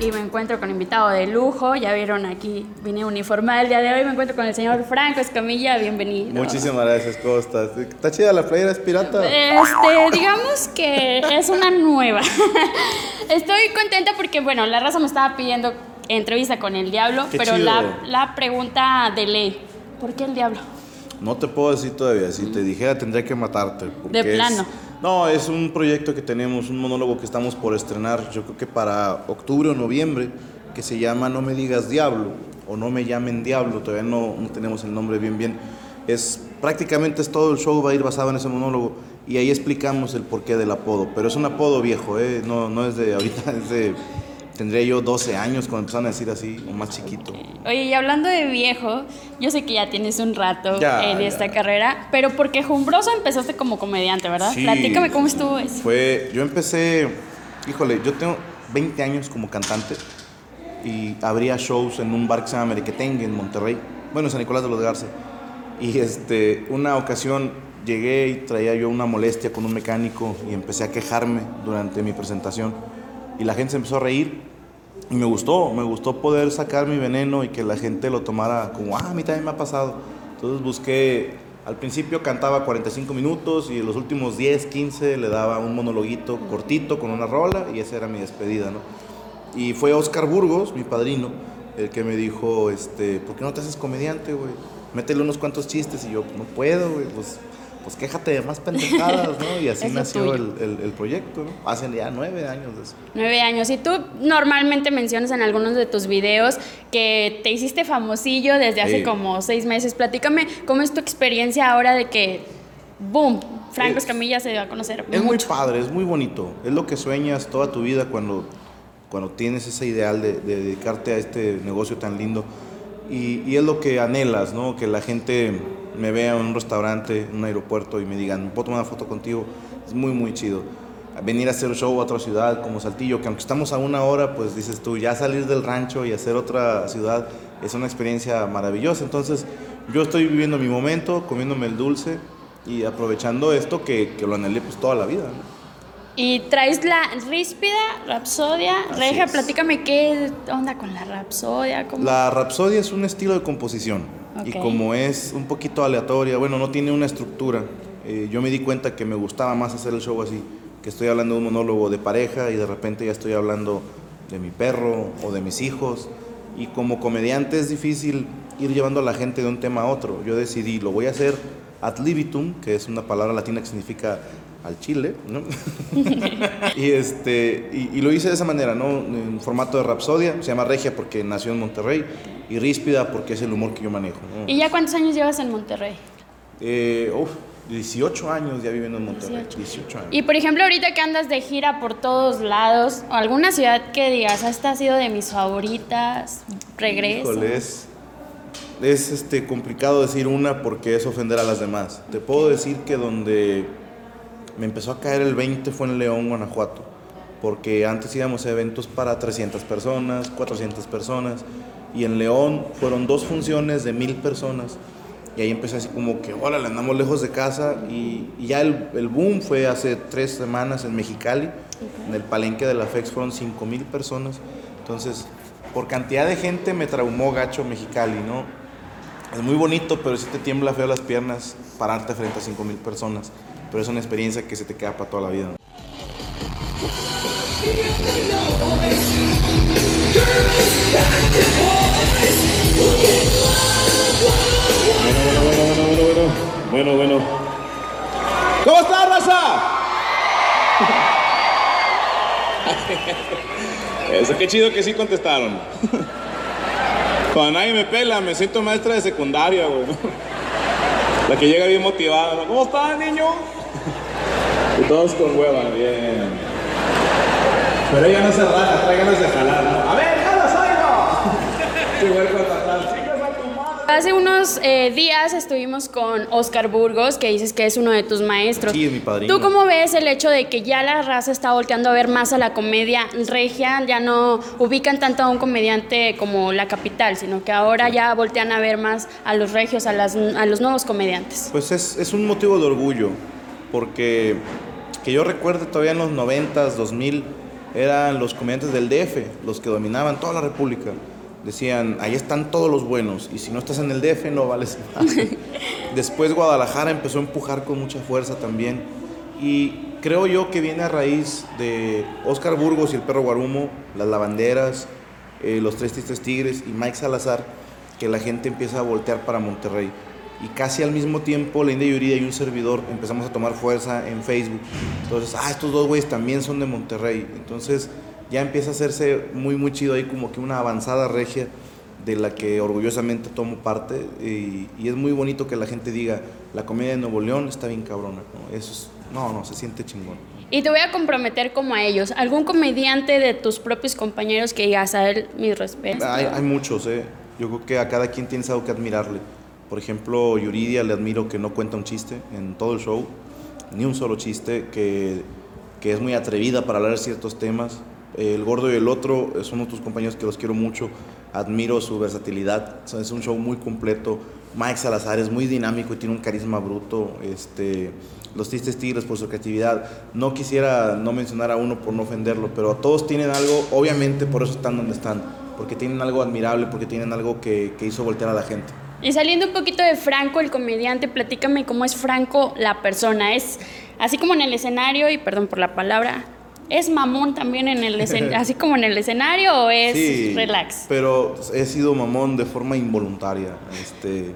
y me encuentro con invitado de lujo. Ya vieron aquí, vine uniformada el día de hoy. Me encuentro con el señor Franco Escamilla. Bienvenido. Muchísimas gracias, ¿cómo estás? Está chida la playera, es pirata. Este, digamos que es una nueva. Estoy contenta porque, bueno, la raza me estaba pidiendo entrevista con el diablo, Qué pero la, la pregunta de ley, ¿por qué el diablo? No te puedo decir todavía, si te dijera tendría que matarte. porque De es- plano. No, es un proyecto que tenemos, un monólogo que estamos por estrenar, yo creo que para octubre o noviembre, que se llama No me digas diablo, o No me llamen diablo, todavía no, tenemos el nombre bien bien. Es, prácticamente es todo el show va a ir basado en ese monólogo y ahí explicamos el porqué del apodo, pero es un apodo viejo, ¿eh? no, no es de ahorita, es de... Tendría yo 12 años cuando empezaron a decir así, o más chiquito. Oye, y hablando de viejo, yo sé que ya tienes un rato Ya, en ya. esta carrera, pero porque Jumbroso empezaste como comediante, ¿verdad? Sí. Platícame cómo estuvo eso. Fue, yo empecé, híjole, yo tengo 20 años como cantante y abría shows en un bar que se llama Merequetengue en Monterrey, bueno, en San Nicolás de los Garza. Y este, una ocasión llegué y traía yo una molestia con un mecánico y empecé a quejarme durante mi presentación. Y la gente se empezó a reír y me gustó, me gustó poder sacar mi veneno y que la gente lo tomara como, ah, a mí también me ha pasado. Entonces busqué, al principio cantaba 45 minutos y en los últimos 10, 15 le daba un monologuito cortito con una rola y esa era mi despedida, ¿no? Y fue Oscar Burgos, mi padrino, el que me dijo, este, ¿por qué no te haces comediante, güey? Métele unos cuantos chistes y yo, no puedo, güey, pues, pues quéjate de más pendejadas, ¿no? Y así nació el, el- el proyecto, ¿no? Hace ya nueve años de eso. Nueve años. Y tú normalmente mencionas en algunos de tus videos que te hiciste famosillo desde hace Sí. como seis meses. Platícame cómo es tu experiencia ahora de que, boom, Franco Es- Escamilla se va a conocer Es muy padre, es muy bonito. Es lo que sueñas toda tu vida cuando, cuando tienes ese ideal de, de dedicarte a este negocio tan lindo. Y, y es lo que anhelas, ¿no? Que la gente me vea en un restaurante, en un aeropuerto y me digan, ¿puedo tomar una foto contigo? Es muy, muy chido. Venir a hacer show a otra ciudad como Saltillo, que aunque estamos a una hora, pues dices tú, ya salir del rancho y hacer otra ciudad es una experiencia maravillosa. Entonces, yo estoy viviendo mi momento, comiéndome el dulce y aprovechando esto que, que lo anhelé pues toda la vida. ¿no? Y traes la ríspida, rapsodia, Así es. Platícame qué onda con la rapsodia. ¿Cómo? La rapsodia es un estilo de composición y como es un poquito aleatoria, bueno, no tiene una estructura, eh, yo me di cuenta que me gustaba más hacer el show así, que estoy hablando de un monólogo de pareja y de repente ya estoy hablando de mi perro o de mis hijos y como comediante es difícil ir llevando a la gente de un tema a otro. Yo decidí, lo voy a hacer ad libitum, que es una palabra latina que significa al chile, ¿no? y, este, y, y lo hice de esa manera, ¿no? En formato de rapsodia, se llama regia porque nació en Monterrey, y ríspida porque es el humor que yo manejo. ¿no? ¿Y ya cuántos años llevas en Monterrey? Eh, uf, 18 años ya viviendo en Monterrey, 18, años. Y por ejemplo, ahorita que andas de gira por todos lados, alguna ciudad que digas, esta ha sido de mis favoritas, regreso. Híjole, es, es, este, complicado decir una porque es ofender a las demás. Te puedo decir que donde me empezó a caer el 20 fue en León, Guanajuato, porque antes íbamos a eventos para 300 personas, 400 personas, y en León fueron dos funciones de mil personas. Y ahí empecé así como que, hola, le andamos lejos de casa. Y, y ya el, el boom fue hace tres semanas en Mexicali. En el palenque de la FEX fueron 5 mil personas. Entonces, por cantidad de gente me traumó gacho Mexicali, ¿no? Es muy bonito, pero sí te tiembla feo las piernas pararte frente a 5 mil personas. Pero es una experiencia que se te queda para toda la vida. ¿no? Bueno, bueno, bueno, bueno, bueno, bueno, bueno. ¿Cómo está, raza? Eso qué chido que sí contestaron. Cuando nadie me pela, me siento maestra de secundaria, güey. La que llega bien motivada, ¿no? ¿Cómo estás, niño? todos con hueva, bien. Pero ella no se raja, trae de jalar, ¿no? A ver, jala, salgo. Atrás. Chingas a. Hace unos eh, días estuvimos con Oscar Burgos, que dices que es uno de tus maestros. Sí, es mi padrino. ¿Tú cómo ves el hecho de que ya la raza está volteando a ver más a la comedia regia? Ya no ubican tanto a un comediante como la capital, sino que ahora ya voltean a ver más a los regios, a, las, a los nuevos comediantes. Pues es, es un motivo de orgullo, porque que yo recuerde todavía en los 90s, 2000, eran los comediantes del DF los que dominaban toda la República. Decían, ahí están todos los buenos, y si no estás en el DF no vales nada. Después Guadalajara empezó a empujar con mucha fuerza también, y creo yo que viene a raíz de Oscar Burgos y el perro Guarumo, las lavanderas, eh, los tres tigres y Mike Salazar, que la gente empieza a voltear para Monterrey. Y casi al mismo tiempo, la India Yuridia y un servidor empezamos a tomar fuerza en Facebook. Entonces, ah, estos dos güeyes también son de Monterrey. Entonces, ya empieza a hacerse muy, muy chido ahí, como que una avanzada regia de la que orgullosamente tomo parte. Y, y es muy bonito que la gente diga, la comedia de Nuevo León está bien cabrona. ¿no? Eso es- no, no, se siente chingón. Y te voy a comprometer como a ellos. ¿Algún comediante de tus propios compañeros que digas a él mis respetos? Hay, hay muchos, ¿eh? Yo creo que a cada quien tienes algo que admirarle. Por ejemplo, Yuridia le admiro que no cuenta un chiste en todo el show, ni un solo chiste, que, que es muy atrevida para hablar de ciertos temas. El Gordo y el Otro eh, son otros compañeros que los quiero mucho, admiro su versatilidad, es un show muy completo. Mike Salazar es muy dinámico y tiene un carisma bruto. Este, los Tristes Tigres por su creatividad. No quisiera no mencionar a uno por no ofenderlo, pero todos tienen algo, obviamente por eso están donde están, porque tienen algo admirable, porque tienen algo que, que hizo voltear a la gente. Y saliendo un poquito de Franco, el comediante, platícame cómo es Franco la persona. Es así como en el escenario, y perdón por la palabra, ¿es mamón también en el escenario, así como en el escenario o es Sí, relax? Pero he sido mamón de forma involuntaria. Este,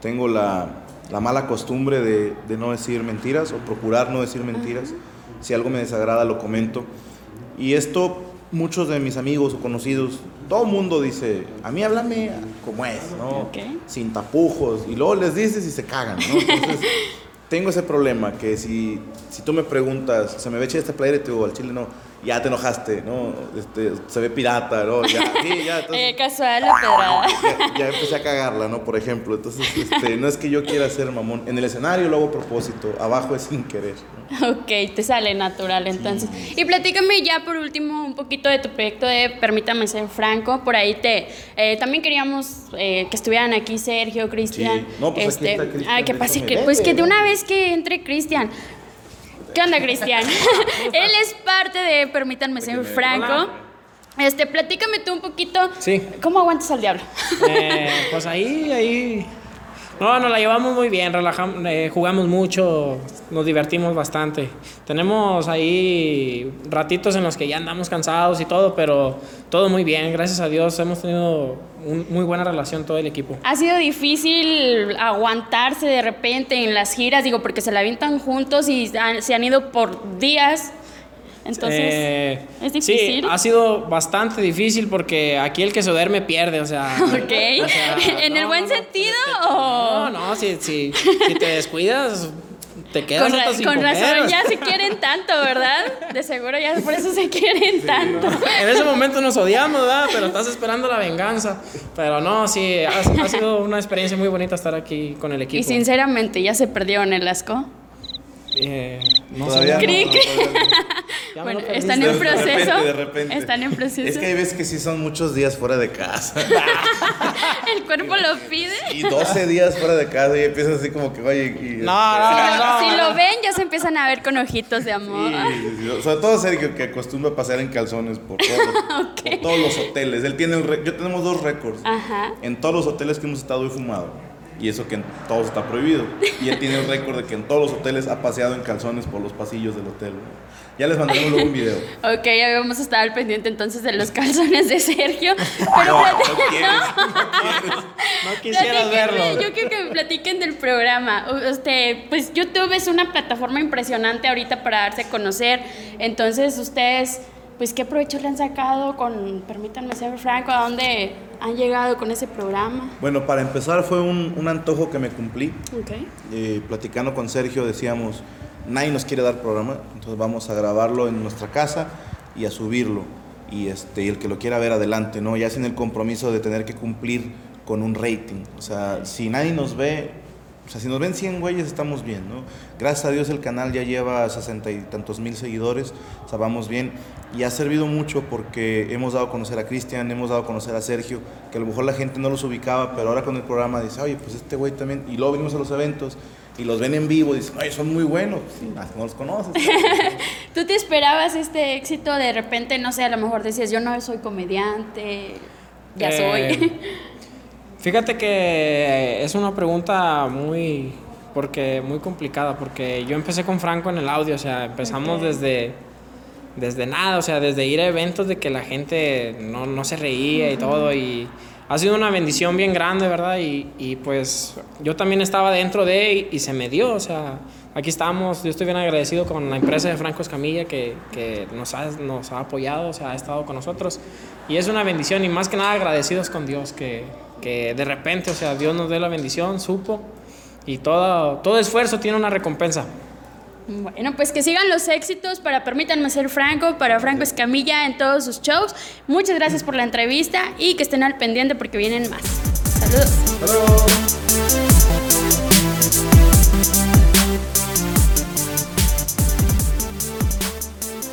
tengo la, la mala costumbre de, de no decir mentiras o procurar no decir mentiras. Si algo me desagrada, lo comento. Y esto, muchos de mis amigos o conocidos, todo el mundo dice, a mí háblame como es, ¿no? Sin tapujos. Y luego les dices y se cagan, ¿no? Entonces, tengo ese problema que si, si tú me preguntas, ¿se me ve chida esta playera? Y te digo, al chile no, ya te enojaste, ¿no? Este, se ve pirata, ¿no? Ya, sí, ya, entonces, Eh, casual la pedrada. ya, ya empecé a cagarla, ¿no? Por ejemplo, entonces, este, no es que yo quiera ser mamón. En el escenario lo hago a propósito, abajo es sin querer. ¿no? Ok, te sale natural entonces. Y platícame ya por último un poquito de tu proyecto de Permítame ser franco. Por ahí te eh, también queríamos eh, que estuvieran aquí Sergio, Cristian. Sí. No, pues aquí está Cristian, Ay, que pase que pues que de una vez que entre Cristian. ¿Qué onda, Cristian? Él es parte de Permítanme ser franco. Este, platícame tú un poquito. Sí. ¿Cómo aguantas al diablo? Eh, pues ahí, ahí. No, nos la llevamos muy bien, relajamos, eh, jugamos mucho, nos divertimos bastante. Tenemos ahí ratitos en los que ya andamos cansados y todo, pero todo muy bien, gracias a Dios hemos tenido un- muy buena relación todo el equipo. Ha sido difícil aguantarse de repente en las giras, digo, porque se la avientan juntos y han- se han ido por días. Entonces, Eh, es difícil. Sí, ha sido bastante difícil porque aquí el que se duerme pierde, o sea. Ok. o sea, ¿En el buen no, sentido o...? No, no, si, si, si te descuidas, te quedas Con, ra- sin con comer. razón ya se quieren tanto, ¿verdad? De seguro ya por eso se quieren tanto. En ese momento nos odiamos, ¿verdad? Pero estás esperando la venganza. Pero no, sí, ha, ha sido una experiencia muy bonita estar aquí con el equipo. Y sinceramente, ¿ya se perdieron el asco? Eh, no Todavía no, cri. todavía no. Ya Bueno, están en De proceso. repente, de repente. Están en proceso. Es que hay veces que sí son muchos días fuera de casa. El cuerpo lo pide. Y 12 días fuera de casa y empiezas así como que, oye, y, No, no, Si lo, no. si lo ven, ya se empiezan a ver con ojitos de amor. Sí, sí, sí. Sobre todo Sergio, que acostumbra a pasar en calzones por todos, los- Ok. por todos los hoteles. Él tiene un re- yo tenemos dos récords. Ajá. En todos los hoteles que hemos estado he fumado. Y eso que en todos está prohibido. Y él tiene un récord de que en todos los hoteles ha paseado en calzones por los pasillos del hotel. Ya les mandaremos luego un video. Ok, ya vamos a estar al pendiente entonces de los calzones de Sergio. Pero No, no quieres, no quieres. No quisieras verlo. Yo quiero que me platiquen del programa. U- Este, pues YouTube es una plataforma impresionante ahorita para darse a conocer. Entonces, ustedes, pues, ¿qué provecho le han sacado con, permítanme ser franco, a dónde han llegado con ese programa? Bueno, para empezar fue un, un antojo que me cumplí. Ok. Eh, platicando con Sergio decíamos, nadie nos quiere dar programa, entonces vamos a grabarlo en nuestra casa y a subirlo. Y, este, y el que lo quiera ver adelante, ¿no? Ya sin el compromiso de tener que cumplir con un rating. O sea, si nadie nos ve, o sea, si nos ven 100 güeyes, estamos bien, ¿no? Gracias a Dios el canal ya lleva sesenta y tantos mil seguidores, o sea, vamos bien. Y ha servido mucho porque hemos dado a conocer a Cristian, hemos dado a conocer a Sergio, que a lo mejor la gente no los ubicaba, pero ahora con el programa dice, oye, pues este güey también. Y luego venimos a los eventos y los ven en vivo y dicen, oye, son muy buenos. Sí, no los conoces. ¿Tú te esperabas este éxito de repente? No sé, a lo mejor decías, yo no soy comediante, ya Eh, soy. Fíjate que es una pregunta muy porque muy complicada porque yo empecé con Franco en el audio, o sea, empezamos Ok. desde desde nada, o sea, desde ir a eventos de que la gente no, no se reía y todo y ha sido una bendición bien grande, ¿verdad? Y, y, pues yo también estaba dentro de y, y se me dio, o sea, aquí estamos, yo estoy bien agradecido con la empresa de Franco Escamilla que, que nos, ha, nos ha apoyado, o sea, ha estado con nosotros y es una bendición y más que nada agradecidos con Dios que, que de repente, o sea, Dios nos dé la bendición, supo y todo, todo esfuerzo tiene una recompensa. Bueno, pues que sigan los éxitos para Permítanme Ser Franco, para Franco Escamilla en todos sus shows. Muchas gracias por la entrevista y que estén al pendiente porque vienen más. Saludos.